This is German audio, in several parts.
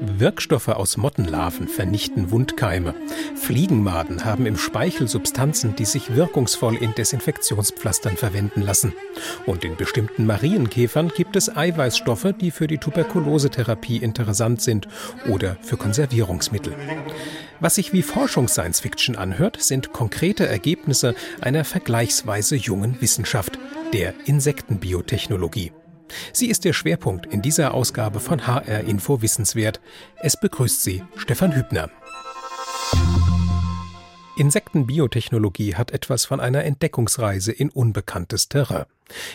Wirkstoffe aus Mottenlarven vernichten Wundkeime. Fliegenmaden haben im Speichel Substanzen, die sich wirkungsvoll in Desinfektionspflastern verwenden lassen. Und in bestimmten Marienkäfern gibt es Eiweißstoffe, die für die Tuberkulosetherapie interessant sind oder für Konservierungsmittel. Was sich wie Forschungs-Science-Fiction anhört, sind konkrete Ergebnisse einer vergleichsweise jungen Wissenschaft, der Insektenbiotechnologie. Sie ist der Schwerpunkt in dieser Ausgabe von HR Info Wissenswert. Es begrüßt Sie Stefan Hübner. Insektenbiotechnologie hat etwas von einer Entdeckungsreise in unbekanntes Terrain.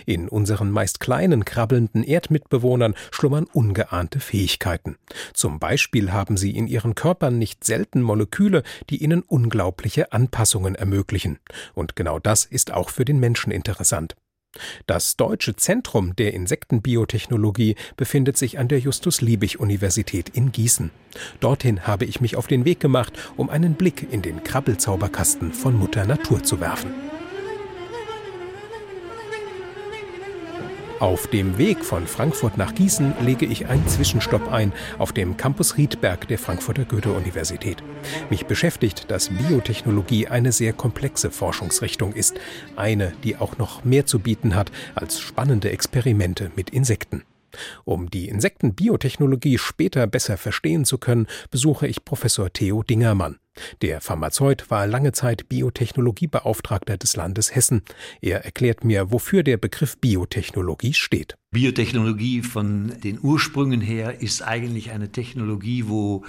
In unseren meist kleinen, krabbelnden Erdmitbewohnern schlummern ungeahnte Fähigkeiten. Zum Beispiel haben sie in ihren Körpern nicht selten Moleküle, die ihnen unglaubliche Anpassungen ermöglichen. Und genau das ist auch für den Menschen interessant. Das Deutsche Zentrum der Insektenbiotechnologie befindet sich an der Justus-Liebig-Universität in Gießen. Dorthin habe ich mich auf den Weg gemacht, um einen Blick in den Krabbelzauberkasten von Mutter Natur zu werfen. Auf dem Weg von Frankfurt nach Gießen lege ich einen Zwischenstopp ein auf dem Campus Riedberg der Frankfurter Goethe-Universität. Mich beschäftigt, dass Biotechnologie eine sehr komplexe Forschungsrichtung ist, eine, die auch noch mehr zu bieten hat als spannende Experimente mit Insekten. Um die Insektenbiotechnologie später besser verstehen zu können, besuche ich Professor Theo Dingermann. Der Pharmazeut war lange Zeit Biotechnologiebeauftragter des Landes Hessen. Er erklärt mir, wofür der Begriff Biotechnologie steht. Biotechnologie von den Ursprüngen her ist eigentlich eine Technologie, wo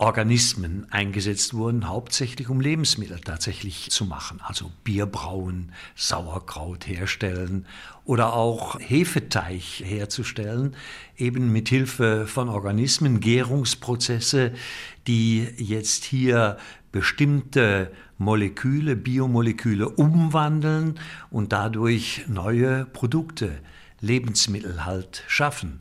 Organismen eingesetzt wurden, hauptsächlich um Lebensmittel tatsächlich zu machen. Also Bier brauen, Sauerkraut herstellen oder auch Hefeteig herzustellen, eben mit Hilfe von Organismen, Gärungsprozesse, die jetzt hier bestimmte Moleküle, Biomoleküle umwandeln und dadurch neue Produkte, Lebensmittel halt schaffen.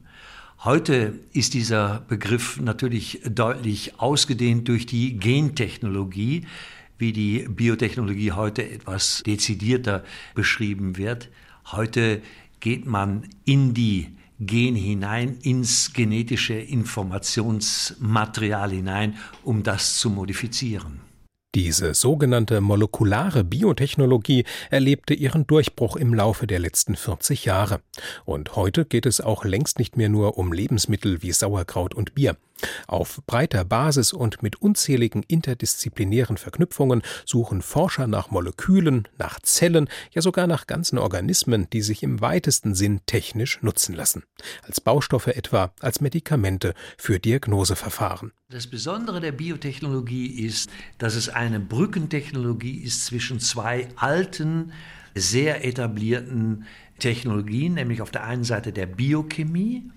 Heute ist dieser Begriff natürlich deutlich ausgedehnt durch die Gentechnologie, wie die Biotechnologie heute etwas dezidierter beschrieben wird. Heute geht man in die Gen hinein, ins genetische Informationsmaterial hinein, um das zu modifizieren. Diese sogenannte molekulare Biotechnologie erlebte ihren Durchbruch im Laufe der letzten 40 Jahre. Und heute geht es auch längst nicht mehr nur um Lebensmittel wie Sauerkraut und Bier. Auf breiter Basis und mit unzähligen interdisziplinären Verknüpfungen suchen Forscher nach Molekülen, nach Zellen, ja sogar nach ganzen Organismen, die sich im weitesten Sinn technisch nutzen lassen. Als Baustoffe etwa, als Medikamente für Diagnoseverfahren. Das Besondere der Biotechnologie ist, dass es eine Brückentechnologie ist zwischen zwei alten, sehr etablierten Technologien, nämlich auf der einen Seite der Biochemie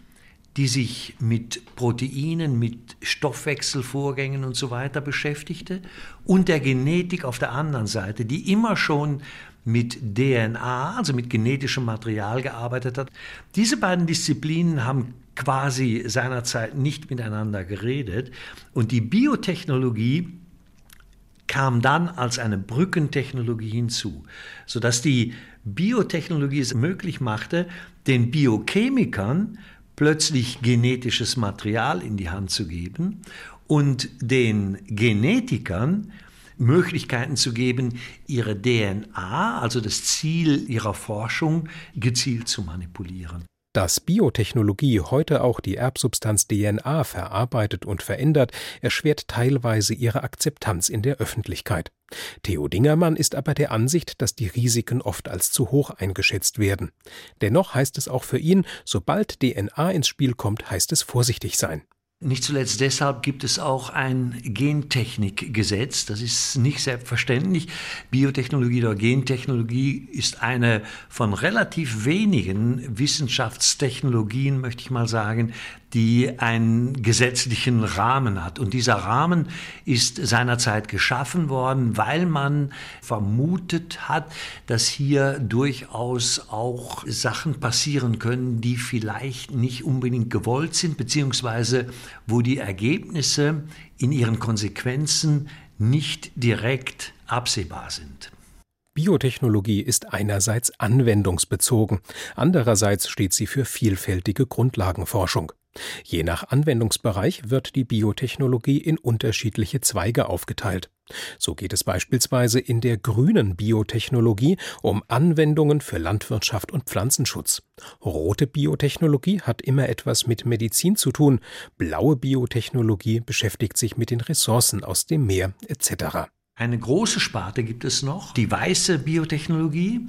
die sich mit Proteinen, mit Stoffwechselvorgängen und so weiter beschäftigte, und der Genetik auf der anderen Seite, die immer schon mit DNA, also mit genetischem Material gearbeitet hat. Diese beiden Disziplinen haben quasi seinerzeit nicht miteinander geredet und die Biotechnologie kam dann als eine Brückentechnologie hinzu, sodass die Biotechnologie es möglich machte, den Biochemikern plötzlich genetisches Material in die Hand zu geben und den Genetikern Möglichkeiten zu geben, ihre DNA, also das Ziel ihrer Forschung, gezielt zu manipulieren. Dass Biotechnologie heute auch die Erbsubstanz DNA verarbeitet und verändert, erschwert teilweise ihre Akzeptanz in der Öffentlichkeit. Theo Dingermann ist aber der Ansicht, dass die Risiken oft als zu hoch eingeschätzt werden. Dennoch heißt es auch für ihn, sobald DNA ins Spiel kommt, heißt es vorsichtig sein. Nicht zuletzt deshalb gibt es auch ein Gentechnikgesetz. Das ist nicht selbstverständlich. Biotechnologie oder Gentechnologie ist eine von relativ wenigen Wissenschaftstechnologien, möchte ich mal sagen, die einen gesetzlichen Rahmen hat. Und dieser Rahmen ist seinerzeit geschaffen worden, weil man vermutet hat, dass hier durchaus auch Sachen passieren können, die vielleicht nicht unbedingt gewollt sind, beziehungsweise wo die Ergebnisse in ihren Konsequenzen nicht direkt absehbar sind. Biotechnologie ist einerseits anwendungsbezogen, andererseits steht sie für vielfältige Grundlagenforschung. Je nach Anwendungsbereich wird die Biotechnologie in unterschiedliche Zweige aufgeteilt. So geht es beispielsweise in der grünen Biotechnologie um Anwendungen für Landwirtschaft und Pflanzenschutz. Rote Biotechnologie hat immer etwas mit Medizin zu tun, blaue Biotechnologie beschäftigt sich mit den Ressourcen aus dem Meer etc. Eine große Sparte gibt es noch, die weiße Biotechnologie.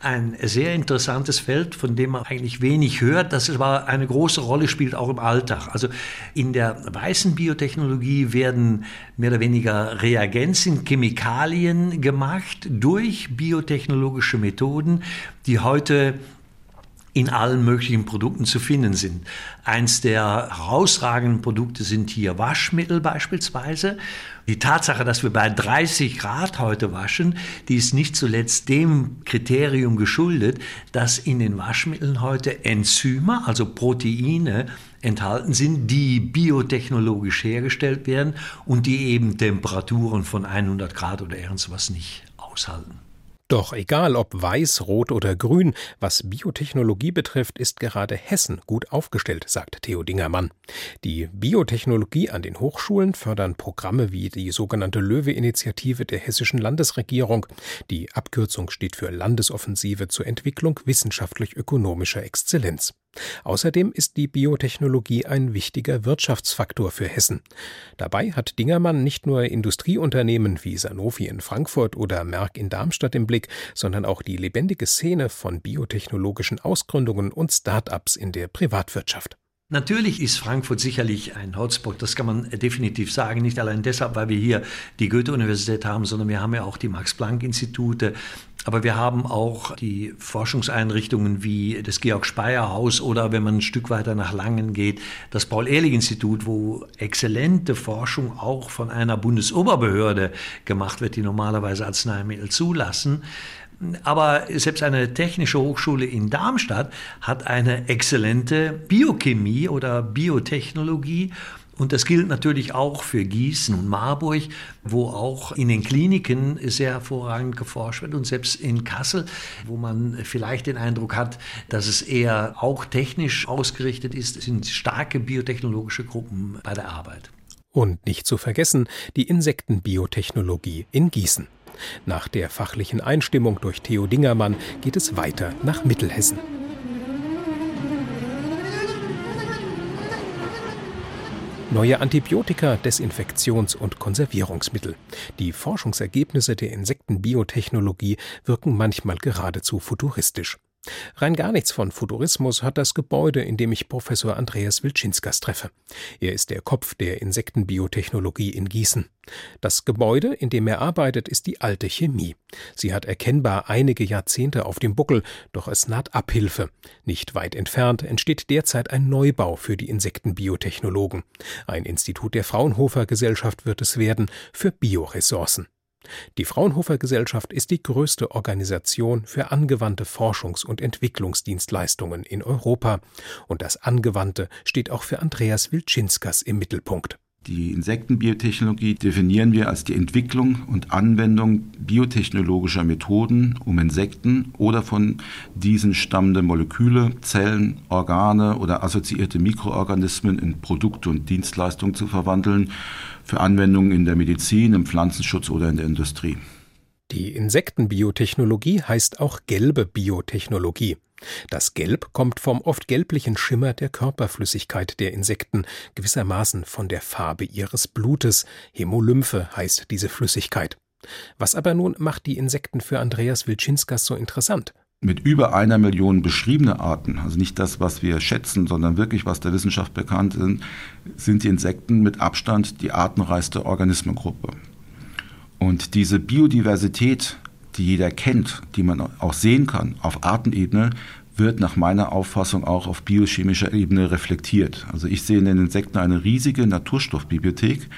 Ein sehr interessantes Feld, von dem man eigentlich wenig hört, das aber eine große Rolle spielt auch im Alltag. Also in der weißen Biotechnologie werden mehr oder weniger Reagenzien, Chemikalien gemacht durch biotechnologische Methoden, die heute in allen möglichen Produkten zu finden sind. Eins der herausragenden Produkte sind hier Waschmittel beispielsweise. Die Tatsache, dass wir bei 30 Grad heute waschen, die ist nicht zuletzt dem Kriterium geschuldet, dass in den Waschmitteln heute Enzyme, also Proteine, enthalten sind, die biotechnologisch hergestellt werden und die eben Temperaturen von 100 Grad oder irgendwas nicht aushalten. Doch egal ob weiß, rot oder grün, was Biotechnologie betrifft, ist gerade Hessen gut aufgestellt, sagt Theo Dingermann. Die Biotechnologie an den Hochschulen fördern Programme wie die sogenannte Löwe-Initiative der hessischen Landesregierung. Die Abkürzung steht für Landesoffensive zur Entwicklung wissenschaftlich-ökonomischer Exzellenz. Außerdem ist die Biotechnologie ein wichtiger Wirtschaftsfaktor für Hessen. Dabei hat Dingermann nicht nur Industrieunternehmen wie Sanofi in Frankfurt oder Merck in Darmstadt im Blick, sondern auch die lebendige Szene von biotechnologischen Ausgründungen und Start-ups in der Privatwirtschaft. Natürlich ist Frankfurt sicherlich ein Hotspot, das kann man definitiv sagen. Nicht allein deshalb, weil wir hier die Goethe-Universität haben, sondern wir haben ja auch die Max-Planck-Institute. Aber wir haben auch die Forschungseinrichtungen wie das Georg-Speyer-Haus oder wenn man ein Stück weiter nach Langen geht, das Paul-Ehrlich-Institut, wo exzellente Forschung auch von einer Bundesoberbehörde gemacht wird, die normalerweise Arzneimittel zulassen. Aber selbst eine technische Hochschule in Darmstadt hat eine exzellente Biochemie oder Biotechnologie. Und das gilt natürlich auch für Gießen und Marburg, wo auch in den Kliniken sehr hervorragend geforscht wird. Und selbst in Kassel, wo man vielleicht den Eindruck hat, dass es eher auch technisch ausgerichtet ist, sind starke biotechnologische Gruppen bei der Arbeit. Und nicht zu vergessen die Insektenbiotechnologie in Gießen. Nach der fachlichen Einstimmung durch Theo Dingermann geht es weiter nach Mittelhessen. Neue Antibiotika, Desinfektions- und Konservierungsmittel. Die Forschungsergebnisse der Insektenbiotechnologie wirken manchmal geradezu futuristisch. Rein gar nichts von Futurismus hat das Gebäude, in dem ich Professor Andreas Wilczynskas treffe. Er ist der Kopf der Insektenbiotechnologie in Gießen. Das Gebäude, in dem er arbeitet, ist die alte Chemie. Sie hat erkennbar einige Jahrzehnte auf dem Buckel, doch es naht Abhilfe. Nicht weit entfernt entsteht derzeit ein Neubau für die Insektenbiotechnologen. Ein Institut der Fraunhofer Gesellschaft wird es werden für Bioressourcen. Die Fraunhofer Gesellschaft ist die größte Organisation für angewandte Forschungs- und Entwicklungsdienstleistungen in Europa. Und das Angewandte steht auch für Andreas Wilczynskas im Mittelpunkt. Die Insektenbiotechnologie definieren wir als die Entwicklung und Anwendung biotechnologischer Methoden, um Insekten oder von diesen stammende Moleküle, Zellen, Organe oder assoziierte Mikroorganismen in Produkte und Dienstleistungen zu verwandeln für Anwendungen in der Medizin, im Pflanzenschutz oder in der Industrie. Die Insektenbiotechnologie heißt auch gelbe Biotechnologie. Das Gelb kommt vom oft gelblichen Schimmer der Körperflüssigkeit der Insekten, gewissermaßen von der Farbe ihres Blutes. Hämolymphe heißt diese Flüssigkeit. Was aber nun macht die Insekten für Andreas Wilczynskas so interessant? mit über einer Million beschriebene Arten, also nicht das, was wir schätzen, sondern wirklich, was der Wissenschaft bekannt ist, sind die Insekten mit Abstand die artenreichste Organismengruppe. Und diese Biodiversität, die jeder kennt, die man auch sehen kann auf Artenebene, wird nach meiner Auffassung auch auf biochemischer Ebene reflektiert. Also ich sehe in den Insekten eine riesige Naturstoffbibliothek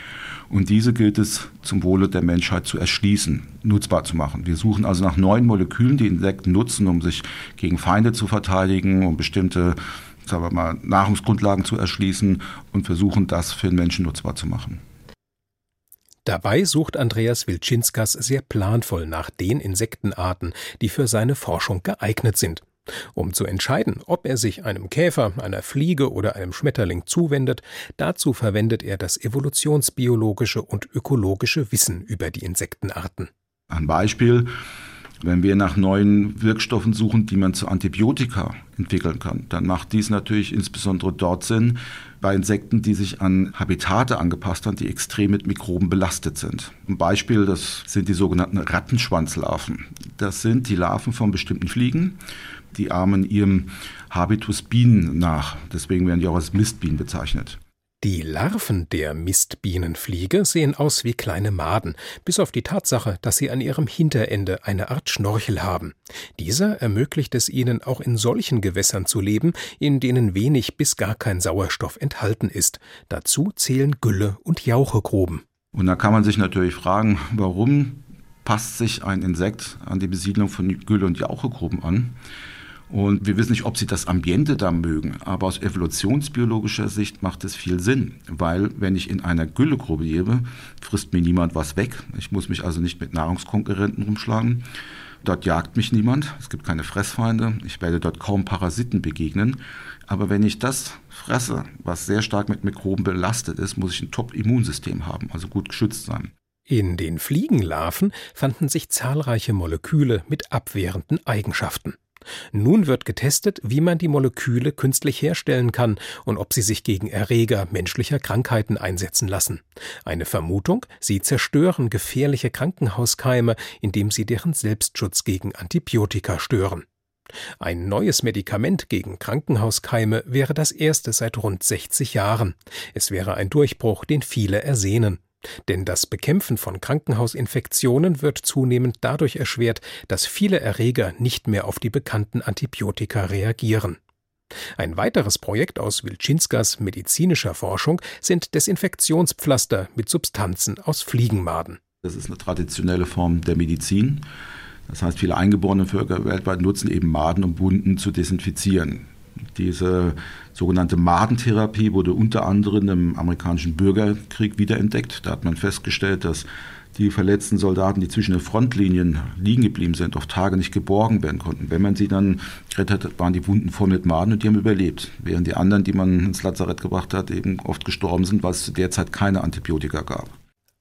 und diese gilt es zum Wohle der Menschheit zu erschließen, nutzbar zu machen. Wir suchen also nach neuen Molekülen, die Insekten nutzen, um sich gegen Feinde zu verteidigen, um bestimmte sagen wir mal, Nahrungsgrundlagen zu erschließen und versuchen, das für den Menschen nutzbar zu machen. Dabei sucht Andreas Wilczynskas sehr planvoll nach den Insektenarten, die für seine Forschung geeignet sind. Um zu entscheiden, ob er sich einem Käfer, einer Fliege oder einem Schmetterling zuwendet, dazu verwendet er das evolutionsbiologische und ökologische Wissen über die Insektenarten. Ein Beispiel, wenn wir nach neuen Wirkstoffen suchen, die man zu Antibiotika entwickeln kann, dann macht dies natürlich insbesondere dort Sinn, bei Insekten, die sich an Habitate angepasst haben, die extrem mit Mikroben belastet sind. Ein Beispiel, das sind die sogenannten Rattenschwanzlarven. Das sind die Larven von bestimmten Fliegen, die ahmen ihrem Habitus Bienen nach. Deswegen werden die auch als Mistbienen bezeichnet. Die Larven der Mistbienenfliege sehen aus wie kleine Maden, bis auf die Tatsache, dass sie an ihrem Hinterende eine Art Schnorchel haben. Dieser ermöglicht es ihnen auch in solchen Gewässern zu leben, in denen wenig bis gar kein Sauerstoff enthalten ist. Dazu zählen Gülle und Jauchegruben. Und da kann man sich natürlich fragen, warum passt sich ein Insekt an die Besiedlung von Gülle und Jauchegruben an? Und wir wissen nicht, ob sie das Ambiente da mögen, aber aus evolutionsbiologischer Sicht macht es viel Sinn, weil wenn ich in einer Güllegrube lebe, frisst mir niemand was weg. Ich muss mich also nicht mit Nahrungskonkurrenten rumschlagen. Dort jagt mich niemand, es gibt keine Fressfeinde, ich werde dort kaum Parasiten begegnen. Aber wenn ich das fresse, was sehr stark mit Mikroben belastet ist, muss ich ein Top-Immunsystem haben, also gut geschützt sein. In den Fliegenlarven fanden sich zahlreiche Moleküle mit abwehrenden Eigenschaften. Nun wird getestet, wie man die Moleküle künstlich herstellen kann und ob sie sich gegen Erreger menschlicher Krankheiten einsetzen lassen. Eine Vermutung, sie zerstören gefährliche Krankenhauskeime, indem sie deren Selbstschutz gegen Antibiotika stören. Ein neues Medikament gegen Krankenhauskeime wäre das erste seit rund 60 Jahren. Es wäre ein Durchbruch, den viele ersehnen. Denn das Bekämpfen von Krankenhausinfektionen wird zunehmend dadurch erschwert, dass viele Erreger nicht mehr auf die bekannten Antibiotika reagieren. Ein weiteres Projekt aus Wilczynskas medizinischer Forschung sind Desinfektionspflaster mit Substanzen aus Fliegenmaden. Das ist eine traditionelle Form der Medizin. Das heißt, viele eingeborene Völker weltweit nutzen eben Maden, um Wunden zu desinfizieren. Diese sogenannte Madentherapie wurde unter anderem im amerikanischen Bürgerkrieg wiederentdeckt. Da hat man festgestellt, dass die verletzten Soldaten, die zwischen den Frontlinien liegen geblieben sind, auf Tage nicht geborgen werden konnten. Wenn man sie dann gerettet hat, waren die Wunden voll mit Maden und die haben überlebt. Während die anderen, die man ins Lazarett gebracht hat, eben oft gestorben sind, weil es zu der Zeit keine Antibiotika gab.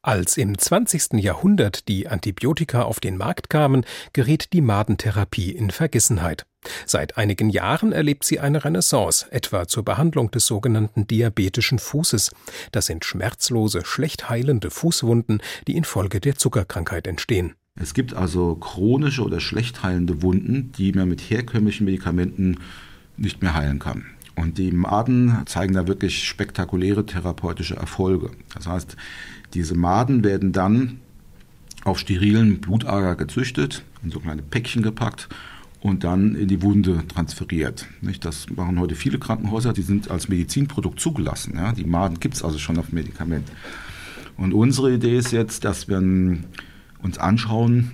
Als im 20. Jahrhundert die Antibiotika auf den Markt kamen, geriet die Madentherapie in Vergessenheit. Seit einigen Jahren erlebt sie eine Renaissance, etwa zur Behandlung des sogenannten diabetischen Fußes. Das sind schmerzlose, schlecht heilende Fußwunden, die infolge der Zuckerkrankheit entstehen. Es gibt also chronische oder schlecht heilende Wunden, die man mit herkömmlichen Medikamenten nicht mehr heilen kann. Und die Maden zeigen da wirklich spektakuläre therapeutische Erfolge. Das heißt, diese Maden werden dann auf sterilen Blutager gezüchtet, in so kleine Päckchen gepackt und dann in die Wunde transferiert. Das machen heute viele Krankenhäuser, die sind als Medizinprodukt zugelassen. Die Maden gibt es also schon auf Medikament. Und unsere Idee ist jetzt, dass wir uns anschauen,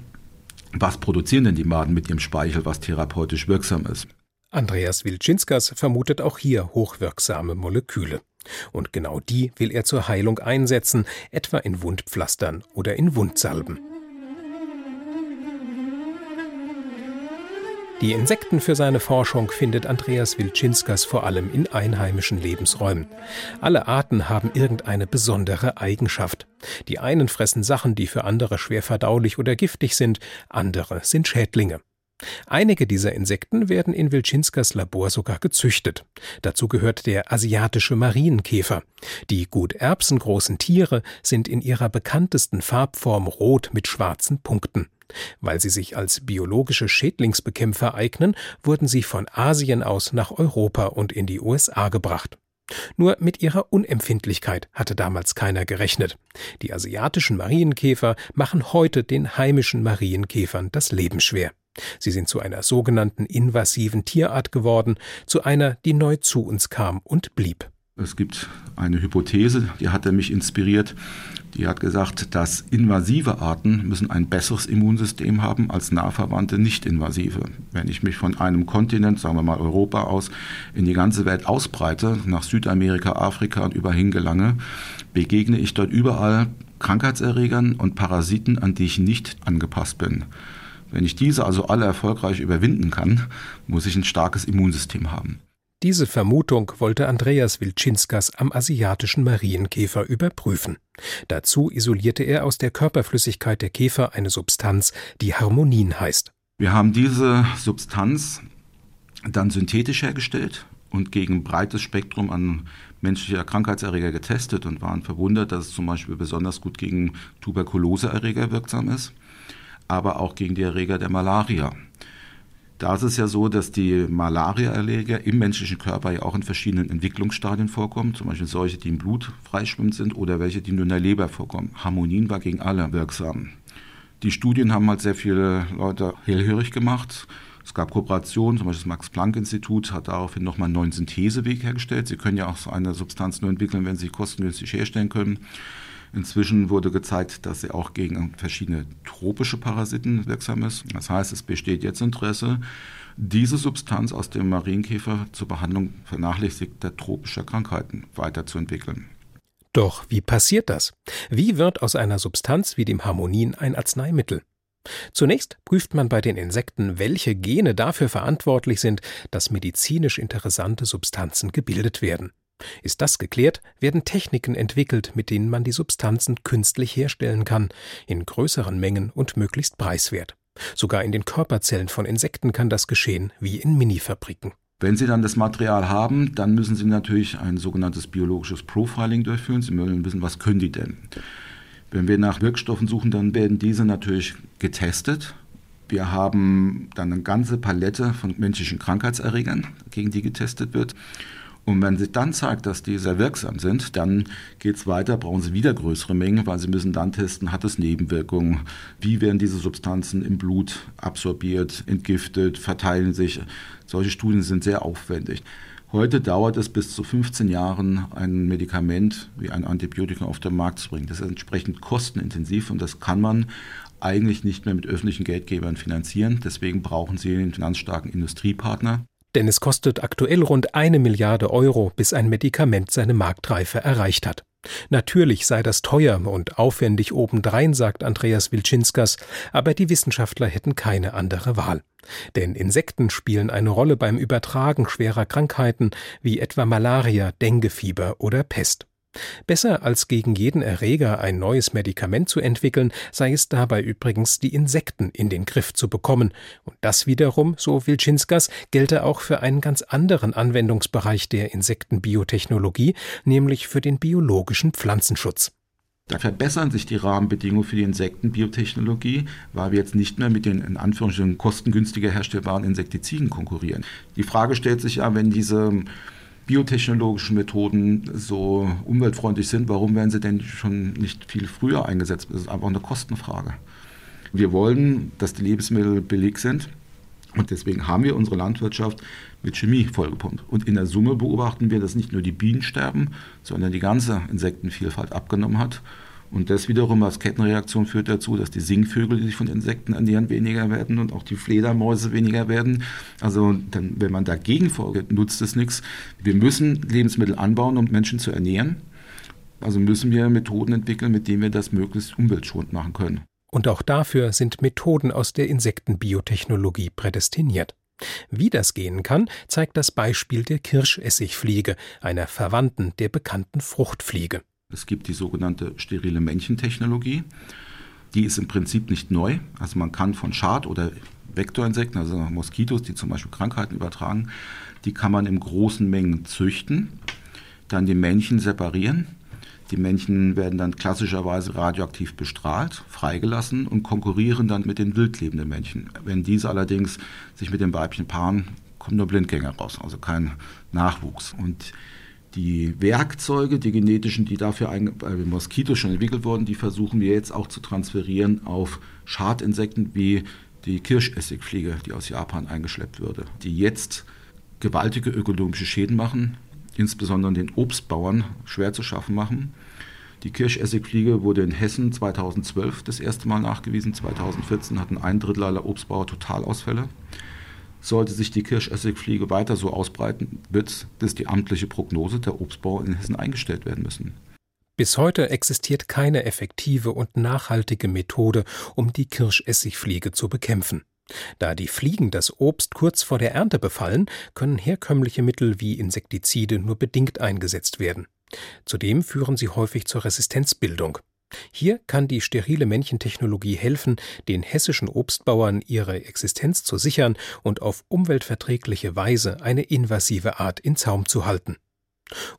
was produzieren denn die Maden mit ihrem Speichel, was therapeutisch wirksam ist. Andreas Wilczynskas vermutet auch hier hochwirksame Moleküle. Und genau die will er zur Heilung einsetzen, etwa in Wundpflastern oder in Wundsalben. Die Insekten für seine Forschung findet Andreas Wilczynskas vor allem in einheimischen Lebensräumen. Alle Arten haben irgendeine besondere Eigenschaft. Die einen fressen Sachen, die für andere schwer verdaulich oder giftig sind, andere sind Schädlinge. Einige dieser Insekten werden in Wilczynskas Labor sogar gezüchtet. Dazu gehört der asiatische Marienkäfer. Die gut erbsengroßen Tiere sind in ihrer bekanntesten Farbform rot mit schwarzen Punkten. Weil sie sich als biologische Schädlingsbekämpfer eignen, wurden sie von Asien aus nach Europa und in die USA gebracht. Nur mit ihrer Unempfindlichkeit hatte damals keiner gerechnet. Die asiatischen Marienkäfer machen heute den heimischen Marienkäfern das Leben schwer. Sie sind zu einer sogenannten invasiven Tierart geworden, zu einer, die neu zu uns kam und blieb. Es gibt eine Hypothese, die hat er mich inspiriert. Die hat gesagt, dass invasive Arten müssen ein besseres Immunsystem haben als nahverwandte nicht-invasive. Wenn ich mich von einem Kontinent, sagen wir mal Europa aus, in die ganze Welt ausbreite, nach Südamerika, Afrika und überhin gelange, begegne ich dort überall Krankheitserregern und Parasiten, an die ich nicht angepasst bin. Wenn ich diese also alle erfolgreich überwinden kann, muss ich ein starkes Immunsystem haben. Diese Vermutung wollte Andreas Wilczynskas am asiatischen Marienkäfer überprüfen. Dazu isolierte er aus der Körperflüssigkeit der Käfer eine Substanz, die Harmonin heißt. Wir haben diese Substanz dann synthetisch hergestellt und gegen ein breites Spektrum an menschlicher Krankheitserreger getestet und waren verwundert, dass es zum Beispiel besonders gut gegen Tuberkuloseerreger wirksam ist, aber auch gegen die Erreger der Malaria. Da ist es ja so, dass die Malariaerreger im menschlichen Körper ja auch in verschiedenen Entwicklungsstadien vorkommen, zum Beispiel solche, die im Blut freischwimmend sind oder welche, die nur in der Leber vorkommen. Harmonin war gegen alle wirksam. Die Studien haben halt sehr viele Leute hellhörig gemacht. Es gab Kooperationen, zum Beispiel das Max-Planck-Institut hat daraufhin nochmal einen neuen Syntheseweg hergestellt. Sie können ja auch so eine Substanz nur entwickeln, wenn Sie kostengünstig herstellen können. Inzwischen wurde gezeigt, dass sie auch gegen verschiedene tropische Parasiten wirksam ist. Das heißt, es besteht jetzt Interesse, diese Substanz aus dem Marienkäfer zur Behandlung vernachlässigter tropischer Krankheiten weiterzuentwickeln. Doch wie passiert das? Wie wird aus einer Substanz wie dem Harmonin ein Arzneimittel? Zunächst prüft man bei den Insekten, welche Gene dafür verantwortlich sind, dass medizinisch interessante Substanzen gebildet werden. Ist das geklärt, werden Techniken entwickelt, mit denen man die Substanzen künstlich herstellen kann, in größeren Mengen und möglichst preiswert. Sogar in den Körperzellen von Insekten kann das geschehen, wie in Minifabriken. Wenn Sie dann das Material haben, dann müssen Sie natürlich ein sogenanntes biologisches Profiling durchführen. Sie müssen wissen, was können die denn? Wenn wir nach Wirkstoffen suchen, dann werden diese natürlich getestet. Wir haben dann eine ganze Palette von menschlichen Krankheitserregern, gegen die getestet wird. Und wenn sich dann zeigt, dass die sehr wirksam sind, dann geht es weiter, brauchen sie wieder größere Mengen, weil sie müssen dann testen, hat es Nebenwirkungen, wie werden diese Substanzen im Blut absorbiert, entgiftet, verteilen sich. Solche Studien sind sehr aufwendig. Heute dauert es bis zu 15 Jahren, ein Medikament wie ein Antibiotikum auf den Markt zu bringen. Das ist entsprechend kostenintensiv und das kann man eigentlich nicht mehr mit öffentlichen Geldgebern finanzieren. Deswegen brauchen Sie einen finanzstarken Industriepartner. Denn es kostet aktuell rund eine Milliarde Euro, bis ein Medikament seine Marktreife erreicht hat. Natürlich sei das teuer und aufwendig obendrein, sagt Andreas Wilczynskas, aber die Wissenschaftler hätten keine andere Wahl. Denn Insekten spielen eine Rolle beim Übertragen schwerer Krankheiten wie etwa Malaria, Denguefieber oder Pest. Besser als gegen jeden Erreger ein neues Medikament zu entwickeln, sei es dabei übrigens, die Insekten in den Griff zu bekommen. Und das wiederum, so Wilczynskas, gelte auch für einen ganz anderen Anwendungsbereich der Insektenbiotechnologie, nämlich für den biologischen Pflanzenschutz. Da verbessern sich die Rahmenbedingungen für die Insektenbiotechnologie, weil wir jetzt nicht mehr mit den in Anführungsstrichen kostengünstiger herstellbaren Insektiziden konkurrieren. Die Frage stellt sich ja, wenn diese biotechnologischen Methoden so umweltfreundlich sind, warum werden sie denn schon nicht viel früher eingesetzt? Das ist einfach eine Kostenfrage. Wir wollen, dass die Lebensmittel billig sind und deswegen haben wir unsere Landwirtschaft mit Chemie vollgepumpt. Und in der Summe beobachten wir, dass nicht nur die Bienen sterben, sondern die ganze Insektenvielfalt abgenommen hat und das wiederum als Kettenreaktion führt dazu, dass die Singvögel, die sich von Insekten ernähren, weniger werden und auch die Fledermäuse weniger werden. Also dann, wenn man dagegen vorgeht, nutzt es nichts. Wir müssen Lebensmittel anbauen, um Menschen zu ernähren. Also müssen wir Methoden entwickeln, mit denen wir das möglichst umweltschonend machen können. Und auch dafür sind Methoden aus der Insektenbiotechnologie prädestiniert. Wie das gehen kann, zeigt das Beispiel der Kirschessigfliege, einer Verwandten der bekannten Fruchtfliege. Es gibt die sogenannte sterile Männchentechnologie. Die ist im Prinzip nicht neu. Also man kann von Schad- oder Vektorinsekten, also Moskitos, die zum Beispiel Krankheiten übertragen, die kann man in großen Mengen züchten, dann die Männchen separieren. Die Männchen werden dann klassischerweise radioaktiv bestrahlt, freigelassen und konkurrieren dann mit den wildlebenden Männchen. Wenn diese allerdings sich mit den Weibchen paaren, kommen nur Blindgänger raus, also kein Nachwuchs. Und die Werkzeuge, die genetischen, die dafür bei Moskitos schon entwickelt wurden, die versuchen wir jetzt auch zu transferieren auf Schadinsekten wie die Kirschessigfliege, die aus Japan eingeschleppt würde, die jetzt gewaltige ökonomische Schäden machen, insbesondere den Obstbauern schwer zu schaffen machen. Die Kirschessigfliege wurde in Hessen 2012 das erste Mal nachgewiesen. 2014 hatten ein Drittel aller Obstbauer Totalausfälle. Sollte sich die Kirschessigfliege weiter so ausbreiten, wird das die amtliche Prognose der Obstbauer in Hessen eingestellt werden müssen. Bis heute existiert keine effektive und nachhaltige Methode, um die Kirschessigfliege zu bekämpfen. Da die Fliegen das Obst kurz vor der Ernte befallen, können herkömmliche Mittel wie Insektizide nur bedingt eingesetzt werden. Zudem führen sie häufig zur Resistenzbildung. Hier kann die sterile Männchentechnologie helfen, den hessischen Obstbauern ihre Existenz zu sichern und auf umweltverträgliche Weise eine invasive Art in Zaum zu halten.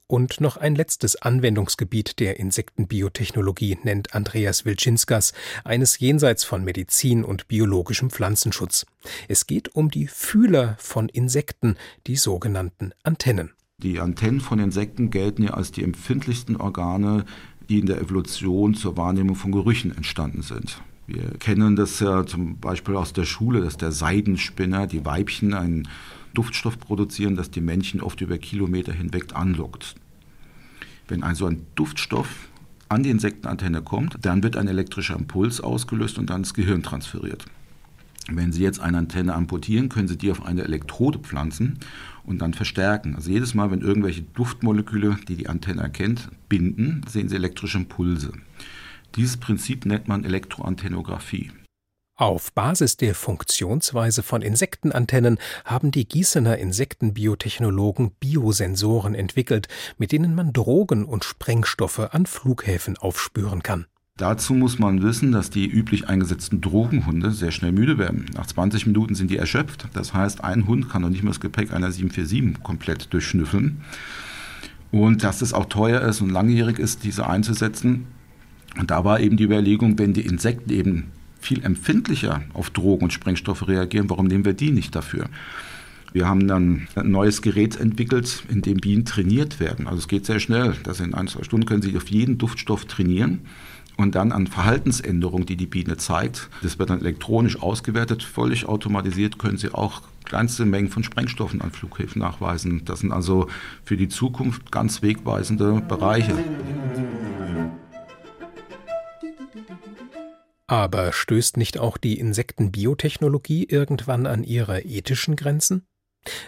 Und noch ein letztes Anwendungsgebiet der Insektenbiotechnologie nennt Andreas Wilczynskas, eines jenseits von Medizin und biologischem Pflanzenschutz. Es geht um die Fühler von Insekten, die sogenannten Antennen. Die Antennen von Insekten gelten ja als die empfindlichsten Organe, die in der Evolution zur Wahrnehmung von Gerüchen entstanden sind. Wir kennen das ja zum Beispiel aus der Schule, dass der Seidenspinner, die Weibchen, einen Duftstoff produzieren, das die Männchen oft über Kilometer hinweg anlockt. Wenn also ein Duftstoff an die Insektenantenne kommt, dann wird ein elektrischer Impuls ausgelöst und dann ins Gehirn transferiert. Wenn Sie jetzt eine Antenne amputieren, können Sie die auf eine Elektrode pflanzen und dann verstärken. Also jedes Mal, wenn irgendwelche Duftmoleküle, die die Antenne erkennt, binden, sehen Sie elektrische Impulse. Dieses Prinzip nennt man Elektroantennographie. Auf Basis der Funktionsweise von Insektenantennen haben die Gießener Insektenbiotechnologen Biosensoren entwickelt, mit denen man Drogen und Sprengstoffe an Flughäfen aufspüren kann. Dazu muss man wissen, dass die üblich eingesetzten Drogenhunde sehr schnell müde werden. Nach 20 Minuten sind die erschöpft. Das heißt, ein Hund kann noch nicht mal das Gepäck einer 747 komplett durchschnüffeln. Und dass es auch teuer ist und langjährig ist, diese einzusetzen. Und da war eben die Überlegung, wenn die Insekten eben viel empfindlicher auf Drogen und Sprengstoffe reagieren. Warum nehmen wir die nicht dafür? Wir haben dann ein neues Gerät entwickelt, in dem Bienen trainiert werden. Also es geht sehr schnell. Das in ein, zwei Stunden können Sie auf jeden Duftstoff trainieren und dann an Verhaltensänderungen, die die Biene zeigt. Das wird dann elektronisch ausgewertet, völlig automatisiert können Sie auch kleinste Mengen von Sprengstoffen an Flughäfen nachweisen. Das sind also für die Zukunft ganz wegweisende Bereiche. Aber stößt nicht auch die Insektenbiotechnologie irgendwann an ihre ethischen Grenzen?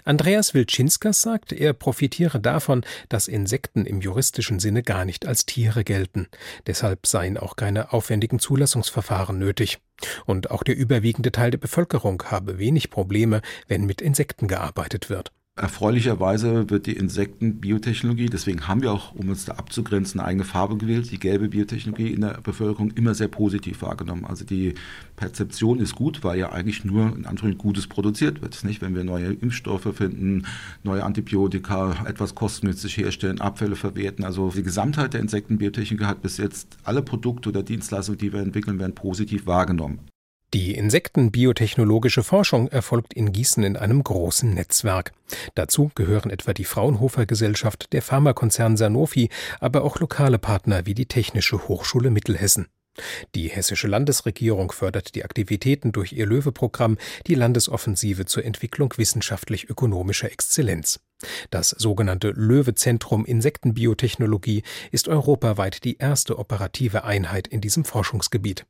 Andreas Wilczynskas sagt, er profitiere davon, dass Insekten im juristischen Sinne gar nicht als Tiere gelten. Deshalb seien auch keine aufwendigen Zulassungsverfahren nötig. Und auch der überwiegende Teil der Bevölkerung habe wenig Probleme, wenn mit Insekten gearbeitet wird. Erfreulicherweise wird die Insektenbiotechnologie, deswegen haben wir auch, um uns da abzugrenzen, eine eigene Farbe gewählt, die gelbe Biotechnologie in der Bevölkerung immer sehr positiv wahrgenommen. Also die Perzeption ist gut, weil ja eigentlich nur in Anführungszeichen Gutes produziert wird. Nicht, wenn wir neue Impfstoffe finden, neue Antibiotika etwas kostengünstig herstellen, Abfälle verwerten. Also die Gesamtheit der Insektenbiotechnologie hat bis jetzt alle Produkte oder Dienstleistungen, die wir entwickeln, werden positiv wahrgenommen. Die insektenbiotechnologische Forschung erfolgt in Gießen in einem großen Netzwerk. Dazu gehören etwa die Fraunhofer Gesellschaft, der Pharmakonzern Sanofi, aber auch lokale Partner wie die Technische Hochschule Mittelhessen. Die hessische Landesregierung fördert die Aktivitäten durch ihr Löwe-Programm, die Landesoffensive zur Entwicklung wissenschaftlich-ökonomischer Exzellenz. Das sogenannte Löwe-Zentrum Insektenbiotechnologie ist europaweit die erste operative Einheit in diesem Forschungsgebiet.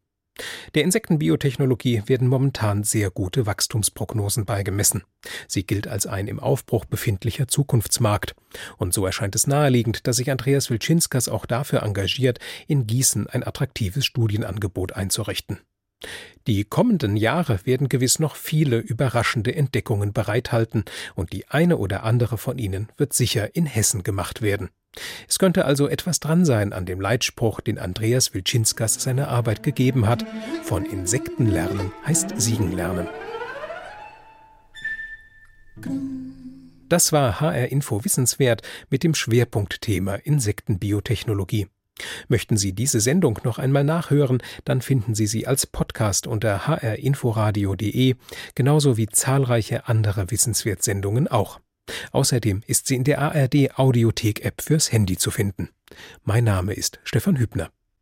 Der Insektenbiotechnologie werden momentan sehr gute Wachstumsprognosen beigemessen. Sie gilt als ein im Aufbruch befindlicher Zukunftsmarkt. Und so erscheint es naheliegend, dass sich Andreas Wilczynskas auch dafür engagiert, in Gießen ein attraktives Studienangebot einzurichten. Die kommenden Jahre werden gewiss noch viele überraschende Entdeckungen bereithalten, und die eine oder andere von ihnen wird sicher in Hessen gemacht werden. Es könnte also etwas dran sein an dem Leitspruch, den Andreas Wilczynskas seiner Arbeit gegeben hat: Von Insekten lernen heißt Siegen lernen. Das war HR Info Wissenswert mit dem Schwerpunktthema Insektenbiotechnologie. Möchten Sie diese Sendung noch einmal nachhören, dann finden Sie sie als Podcast unter hrinforadio.de, genauso wie zahlreiche andere Wissenswertsendungen auch. Außerdem ist sie in der ARD Audiothek App fürs Handy zu finden. Mein Name ist Stefan Hübner.